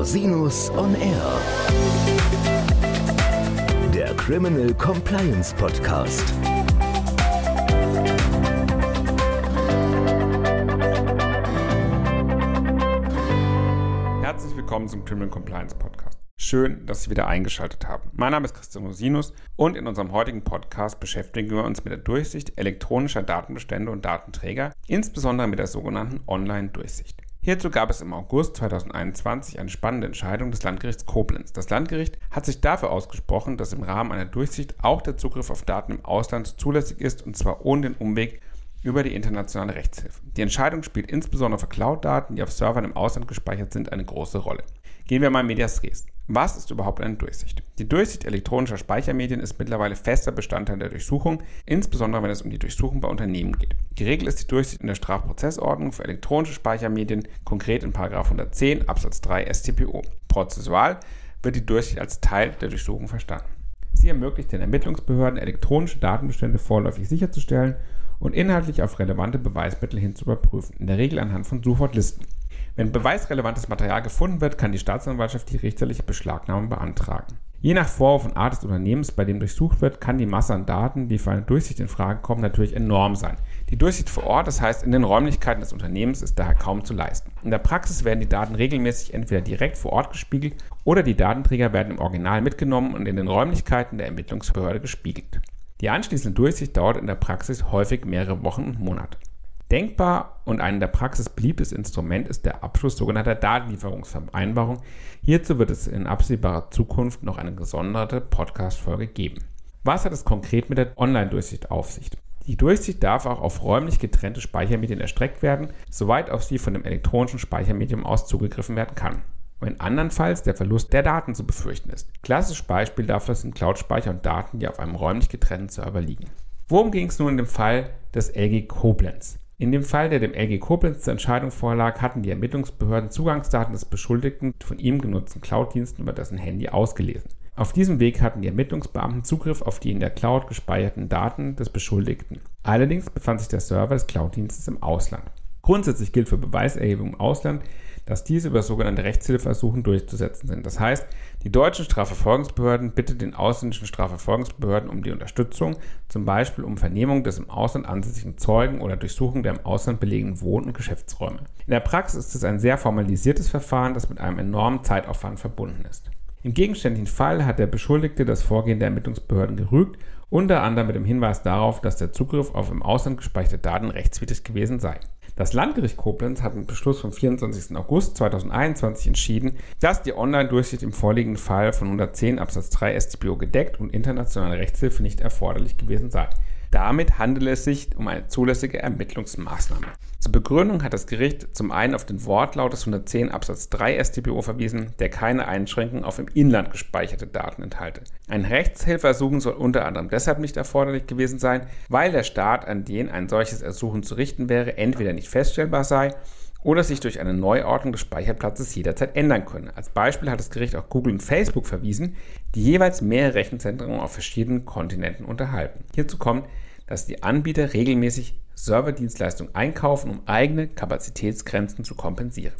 Rosinus on Air. Der Criminal Compliance Podcast. Herzlich willkommen zum Criminal Compliance Podcast. Schön, dass Sie wieder eingeschaltet haben. Mein Name ist Christian Rosinus und in unserem heutigen Podcast beschäftigen wir uns mit der Durchsicht elektronischer Datenbestände und Datenträger, insbesondere mit der sogenannten Online-Durchsicht. Hierzu gab es im August 2021 eine spannende Entscheidung des Landgerichts Koblenz. Das Landgericht hat sich dafür ausgesprochen, dass im Rahmen einer Durchsicht auch der Zugriff auf Daten im Ausland zulässig ist und zwar ohne den Umweg über die internationale Rechtshilfe. Die Entscheidung spielt insbesondere für Cloud-Daten, die auf Servern im Ausland gespeichert sind, eine große Rolle. Gehen wir mal in Medias Res. Was ist überhaupt eine Durchsicht? Die Durchsicht elektronischer Speichermedien ist mittlerweile fester Bestandteil der Durchsuchung, insbesondere wenn es um die Durchsuchung bei Unternehmen geht. Die Regel ist die Durchsicht in der Strafprozessordnung für elektronische Speichermedien, konkret in 110 Absatz 3 StPO. Prozessual wird die Durchsicht als Teil der Durchsuchung verstanden. Sie ermöglicht den Ermittlungsbehörden, elektronische Datenbestände vorläufig sicherzustellen und inhaltlich auf relevante Beweismittel hin zu überprüfen, in der Regel anhand von Suchwortlisten. Wenn beweisrelevantes Material gefunden wird, kann die Staatsanwaltschaft die richterliche Beschlagnahme beantragen. Je nach Vorwurf und Art des Unternehmens, bei dem durchsucht wird, kann die Masse an Daten, die für eine Durchsicht in Frage kommen, natürlich enorm sein. Die Durchsicht vor Ort, das heißt in den Räumlichkeiten des Unternehmens, ist daher kaum zu leisten. In der Praxis werden die Daten regelmäßig entweder direkt vor Ort gespiegelt oder die Datenträger werden im Original mitgenommen und in den Räumlichkeiten der Ermittlungsbehörde gespiegelt. Die anschließende Durchsicht dauert in der Praxis häufig mehrere Wochen und Monate. Denkbar und ein in der Praxis beliebtes Instrument ist der Abschluss sogenannter Datenlieferungsvereinbarung. Hierzu wird es in absehbarer Zukunft noch eine gesonderte Podcast-Folge geben. Was hat es konkret mit der Online-Durchsicht auf sich? Die Durchsicht darf auch auf räumlich getrennte Speichermedien erstreckt werden, soweit auf sie von dem elektronischen Speichermedium aus zugegriffen werden kann. Wenn andernfalls der Verlust der Daten zu befürchten ist. Klassisches Beispiel dafür sind Cloud-Speicher und Daten, die auf einem räumlich getrennten Server liegen. Worum ging es nun in dem Fall des LG Koblenz? In dem Fall, der dem LG Koblenz zur Entscheidung vorlag, hatten die Ermittlungsbehörden Zugangsdaten des Beschuldigten von ihm genutzten Cloud-Diensten über dessen Handy ausgelesen. Auf diesem Weg hatten die Ermittlungsbeamten Zugriff auf die in der Cloud gespeicherten Daten des Beschuldigten. Allerdings befand sich der Server des Cloud-Dienstes im Ausland. Grundsätzlich gilt für Beweiserhebung im Ausland, dass diese über sogenannte Rechtshilfeersuchen durchzusetzen sind. Das heißt, die deutschen Strafverfolgungsbehörden bitten den ausländischen Strafverfolgungsbehörden um die Unterstützung, zum Beispiel um Vernehmung des im Ausland ansässigen Zeugen oder Durchsuchung der im Ausland belegenen Wohn- und Geschäftsräume. In der Praxis ist es ein sehr formalisiertes Verfahren, das mit einem enormen Zeitaufwand verbunden ist. Im gegenständlichen Fall hat der Beschuldigte das Vorgehen der Ermittlungsbehörden gerügt, unter anderem mit dem Hinweis darauf, dass der Zugriff auf im Ausland gespeicherte Daten rechtswidrig gewesen sei. Das Landgericht Koblenz hat mit Beschluss vom 24. August 2021 entschieden, dass die Online-Durchsicht im vorliegenden Fall von 110 Absatz 3 StPO gedeckt und internationale Rechtshilfe nicht erforderlich gewesen sei. Damit handele es sich um eine zulässige Ermittlungsmaßnahme. Zur Begründung hat das Gericht zum einen auf den Wortlaut des 110 Absatz 3 StPO verwiesen, der keine Einschränkung auf im Inland gespeicherte Daten enthalte. Ein Rechtshilfeersuchen soll unter anderem deshalb nicht erforderlich gewesen sein, weil der Staat, an den ein solches Ersuchen zu richten wäre, entweder nicht feststellbar sei oder sich durch eine Neuordnung des Speicherplatzes jederzeit ändern könne. Als Beispiel hat das Gericht auch Google und Facebook verwiesen, die jeweils mehrere Rechenzentren auf verschiedenen Kontinenten unterhalten. Hierzu kommt, dass die Anbieter regelmäßig Serverdienstleistungen einkaufen, um eigene Kapazitätsgrenzen zu kompensieren.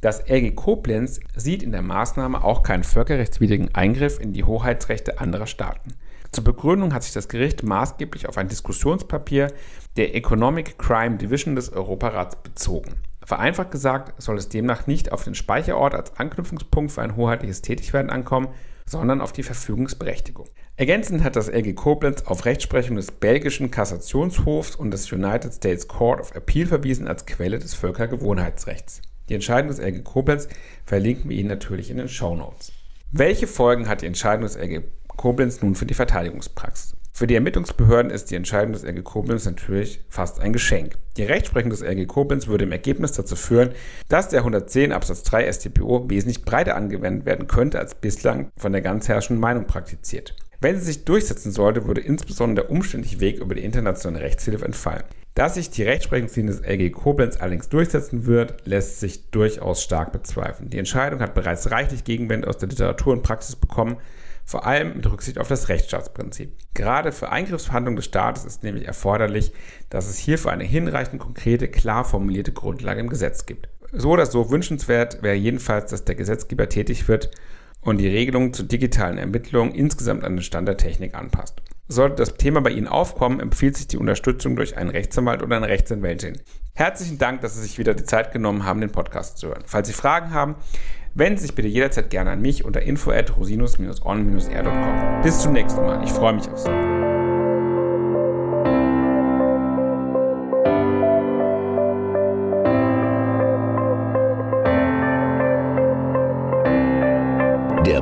Das LG Koblenz sieht in der Maßnahme auch keinen völkerrechtswidrigen Eingriff in die Hoheitsrechte anderer Staaten. Zur Begründung hat sich das Gericht maßgeblich auf ein Diskussionspapier der Economic Crime Division des Europarats bezogen. Vereinfacht gesagt soll es demnach nicht auf den Speicherort als Anknüpfungspunkt für ein hoheitliches Tätigwerden ankommen, sondern auf die Verfügungsberechtigung. Ergänzend hat das LG Koblenz auf Rechtsprechung des belgischen Kassationshofs und des United States Court of Appeal verwiesen als Quelle des Völkergewohnheitsrechts. Die Entscheidung des LG Koblenz verlinken wir Ihnen natürlich in den Show Notes. Welche Folgen hat die Entscheidung des LG Koblenz nun für die Verteidigungspraxis? Für die Ermittlungsbehörden ist die Entscheidung des LG Koblenz natürlich fast ein Geschenk. Die Rechtsprechung des LG Koblenz würde im Ergebnis dazu führen, dass der 110 Absatz 3 StPO wesentlich breiter angewendet werden könnte, als bislang von der ganz herrschenden Meinung praktiziert. Wenn sie sich durchsetzen sollte, würde insbesondere der umständliche Weg über die internationale Rechtshilfe entfallen. Dass sich die Rechtsprechungslinie des LG Koblenz allerdings durchsetzen wird, lässt sich durchaus stark bezweifeln. Die Entscheidung hat bereits reichlich Gegenwände aus der Literatur und Praxis bekommen vor allem mit Rücksicht auf das Rechtsstaatsprinzip. Gerade für Eingriffsverhandlungen des Staates ist nämlich erforderlich, dass es hierfür eine hinreichend konkrete, klar formulierte Grundlage im Gesetz gibt. So oder so wünschenswert wäre jedenfalls, dass der Gesetzgeber tätig wird und die Regelungen zur digitalen Ermittlung insgesamt an den Stand der Technik anpasst. Sollte das Thema bei Ihnen aufkommen, empfiehlt sich die Unterstützung durch einen Rechtsanwalt oder eine Rechtsanwältin. Herzlichen Dank, dass Sie sich wieder die Zeit genommen haben, den Podcast zu hören. Falls Sie Fragen haben, wenden Sie sich bitte jederzeit gerne an mich unter info at rosinus-on-r.com. Bis zum nächsten Mal. Ich freue mich auf Sie.